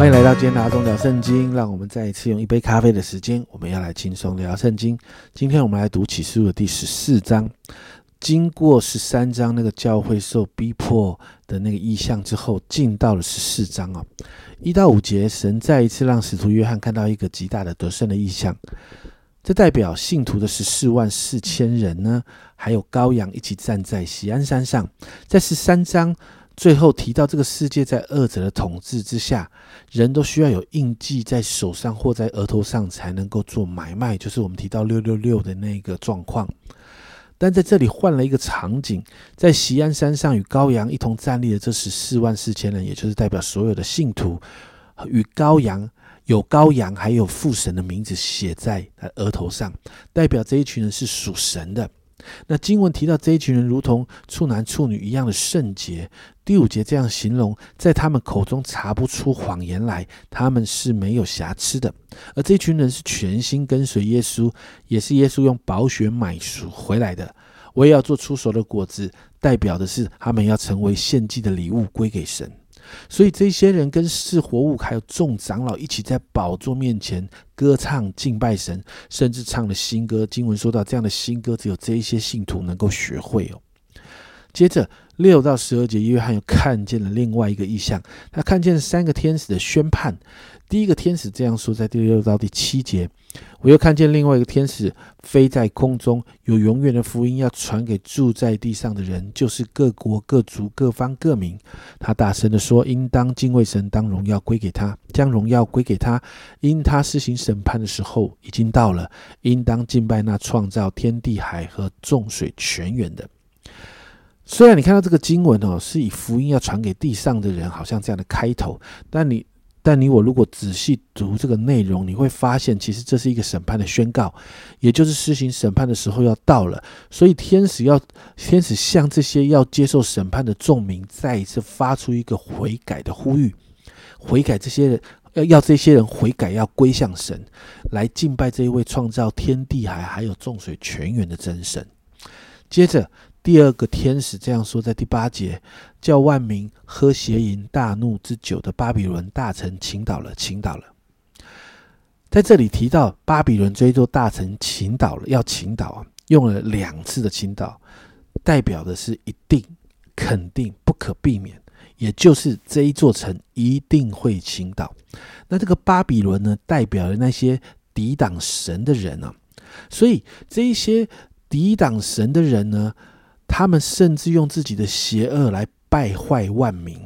欢迎来到今天的中聊圣经，让我们再一次用一杯咖啡的时间，我们要来轻松聊圣经。今天我们来读启示录的第十四章。经过十三章那个教会受逼迫的那个意象之后，进到了十四章啊，一到五节，神再一次让使徒约翰看到一个极大的得胜的意象。这代表信徒的十四万四千人呢，还有羔羊一起站在喜安山上。在十三章最后提到，这个世界在恶者的统治之下，人都需要有印记在手上或在额头上才能够做买卖，就是我们提到六六六的那个状况。但在这里换了一个场景，在西安山上与羔羊一同站立的这十四万四千人，也就是代表所有的信徒与羔羊。有羔羊，还有父神的名字写在额头上，代表这一群人是属神的。那经文提到这一群人如同处男处女一样的圣洁。第五节这样形容，在他们口中查不出谎言来，他们是没有瑕疵的。而这群人是全心跟随耶稣，也是耶稣用宝血买赎回来的。我也要做出熟的果子，代表的是他们要成为献祭的礼物归给神。所以这些人跟四活物还有众长老一起在宝座面前歌唱敬拜神，甚至唱了新歌。经文说到，这样的新歌只有这一些信徒能够学会哦。接着六到十二节，约翰又看见了另外一个意象，他看见三个天使的宣判。第一个天使这样说，在第六到第七节，我又看见另外一个天使飞在空中，有永远的福音要传给住在地上的人，就是各国各族各方各民。他大声的说：“应当敬畏神，当荣耀归给他，将荣耀归给他，因他施行审判的时候已经到了。应当敬拜那创造天地海和众水泉源的。”虽然你看到这个经文哦，是以福音要传给地上的人，好像这样的开头，但你。但你我如果仔细读这个内容，你会发现，其实这是一个审判的宣告，也就是施行审判的时候要到了。所以天使要天使向这些要接受审判的众民再一次发出一个悔改的呼吁，悔改这些人要要这些人悔改，要归向神，来敬拜这一位创造天地海还有众水泉源的真神。接着。第二个天使这样说，在第八节，叫万民喝邪淫大怒之酒的巴比伦大臣倾倒了，倾倒了。在这里提到巴比伦这座大臣倾倒了，要倾倒啊，用了两次的倾倒，代表的是一定、肯定、不可避免，也就是这一座城一定会倾倒。那这个巴比伦呢，代表了那些抵挡神的人啊，所以这一些抵挡神的人呢。他们甚至用自己的邪恶来败坏万民，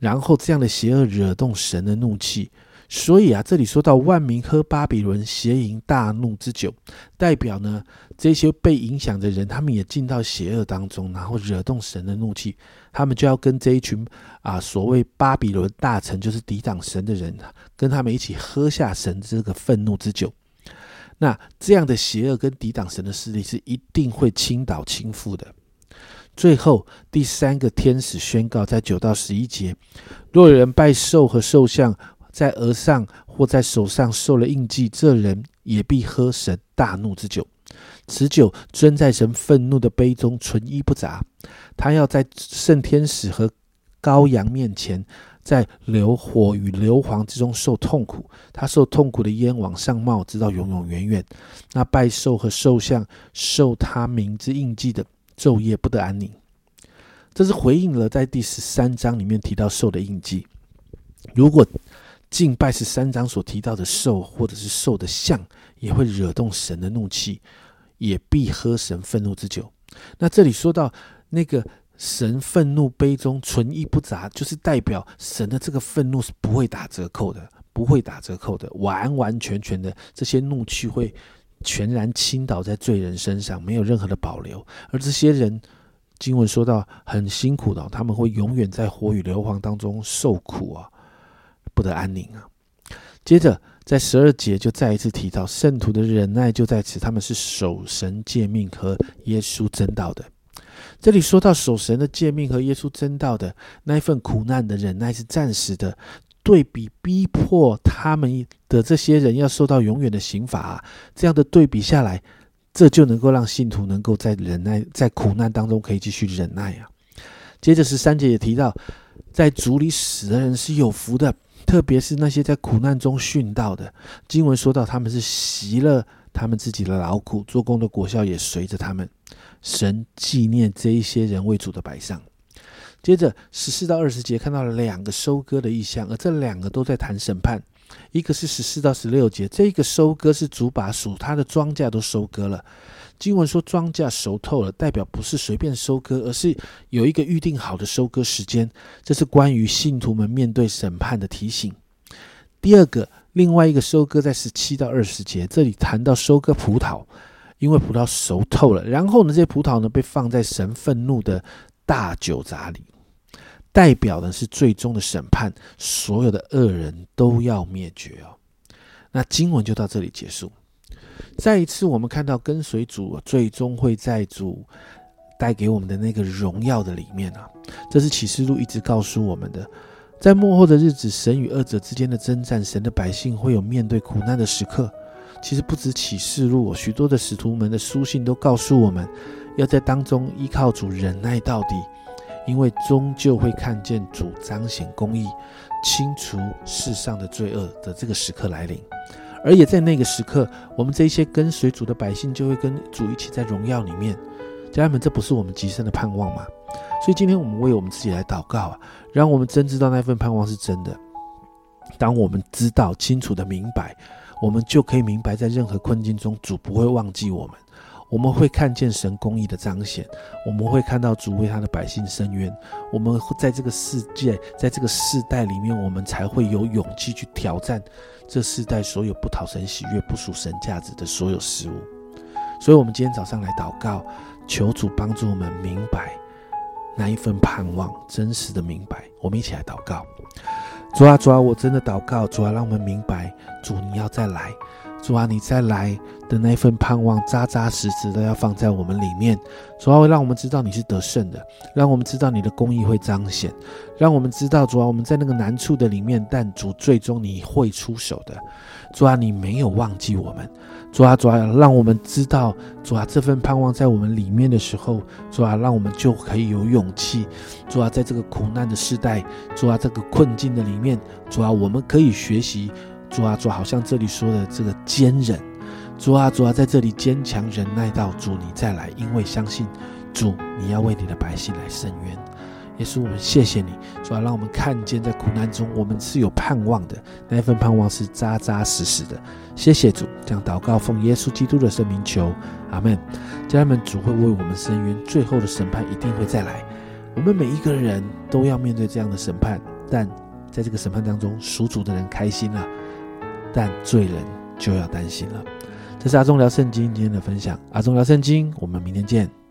然后这样的邪恶惹动神的怒气。所以啊，这里说到万民喝巴比伦邪淫大怒之酒，代表呢这些被影响的人，他们也进到邪恶当中，然后惹动神的怒气，他们就要跟这一群啊所谓巴比伦大臣，就是抵挡神的人，跟他们一起喝下神这个愤怒之酒。那这样的邪恶跟抵挡神的势力是一定会倾倒倾覆的。最后第三个天使宣告，在九到十一节，若有人拜兽和兽像，在额上或在手上受了印记，这人也必喝神大怒之酒。此酒尊在神愤怒的杯中，纯一不杂。他要在圣天使和羔羊面前。在硫火与硫磺之中受痛苦，他受痛苦的烟往上冒，直到永永远远。那拜兽和兽像受他名之印记的，昼夜不得安宁。这是回应了在第十三章里面提到兽的印记。如果敬拜十三章所提到的兽或者是兽的像，也会惹动神的怒气，也必喝神愤怒之酒。那这里说到那个。神愤怒杯中纯一不杂，就是代表神的这个愤怒是不会打折扣的，不会打折扣的，完完全全的这些怒气会全然倾倒在罪人身上，没有任何的保留。而这些人，经文说到很辛苦的，他们会永远在火与硫磺当中受苦啊，不得安宁啊。接着在十二节就再一次提到圣徒的忍耐就在此，他们是守神诫命和耶稣真道的。这里说到守神的诫命和耶稣真道的那一份苦难的忍耐是暂时的，对比逼迫他们的这些人要受到永远的刑罚，这样的对比下来，这就能够让信徒能够在忍耐在苦难当中可以继续忍耐啊。接着十三节也提到，在主里死的人是有福的，特别是那些在苦难中殉道的。经文说到，他们是习了他们自己的劳苦，做工的果效也随着他们。神纪念这一些人为主的摆上。接着十四到二十节看到了两个收割的意象，而这两个都在谈审判。一个是十四到十六节，这个收割是主把属他的庄稼都收割了。经文说庄稼熟透了，代表不是随便收割，而是有一个预定好的收割时间。这是关于信徒们面对审判的提醒。第二个，另外一个收割在十七到二十节，这里谈到收割葡萄，因为葡萄熟透了，然后呢，这些葡萄呢被放在神愤怒的大酒闸里，代表的是最终的审判，所有的恶人都要灭绝哦。那经文就到这里结束。再一次，我们看到跟随主，最终会在主带给我们的那个荣耀的里面啊。这是启示录一直告诉我们的，在幕后的日子，神与恶者之间的征战，神的百姓会有面对苦难的时刻。其实不止启示录，许多的使徒们的书信都告诉我们，要在当中依靠主忍耐到底，因为终究会看见主彰显公义、清除世上的罪恶的这个时刻来临。而也在那个时刻，我们这些跟随主的百姓就会跟主一起在荣耀里面。家人们，这不是我们极深的盼望吗？所以今天我们为我们自己来祷告啊，让我们真知道那份盼望是真的。当我们知道清楚的明白，我们就可以明白，在任何困境中，主不会忘记我们。我们会看见神公义的彰显，我们会看到主为他的百姓伸冤。我们在这个世界，在这个世代里面，我们才会有勇气去挑战这世代所有不讨神喜悦、不属神价值的所有事物。所以，我们今天早上来祷告，求主帮助我们明白那一份盼望，真实的明白。我们一起来祷告：主啊，主啊，我真的祷告，主啊，让我们明白，主你要再来。主啊，你再来的那份盼望，扎扎实实的要放在我们里面。主啊，会让我们知道你是得胜的，让我们知道你的公义会彰显，让我们知道主啊，我们在那个难处的里面，但主最终你会出手的。主啊，你没有忘记我们。主啊，主啊，让我们知道主啊，这份盼望在我们里面的时候，主啊，让我们就可以有勇气。主啊，在这个苦难的时代，主啊，这个困境的里面，主啊，我们可以学习。主啊，主，好像这里说的这个坚忍，主啊，主啊，在这里坚强忍耐到主你再来，因为相信主你要为你的百姓来伸冤。也是我们谢谢你，主啊，让我们看见在苦难中我们是有盼望的，那一份盼望是扎扎实实的。谢谢主，这样祷告奉耶稣基督的圣名求，阿门。家人们，主会为我们伸冤，最后的审判一定会再来。我们每一个人都要面对这样的审判，但在这个审判当中，属主的人开心了。但罪人就要担心了。这是阿忠聊圣经今天的分享。阿忠聊圣经，我们明天见。